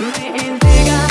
me entrega.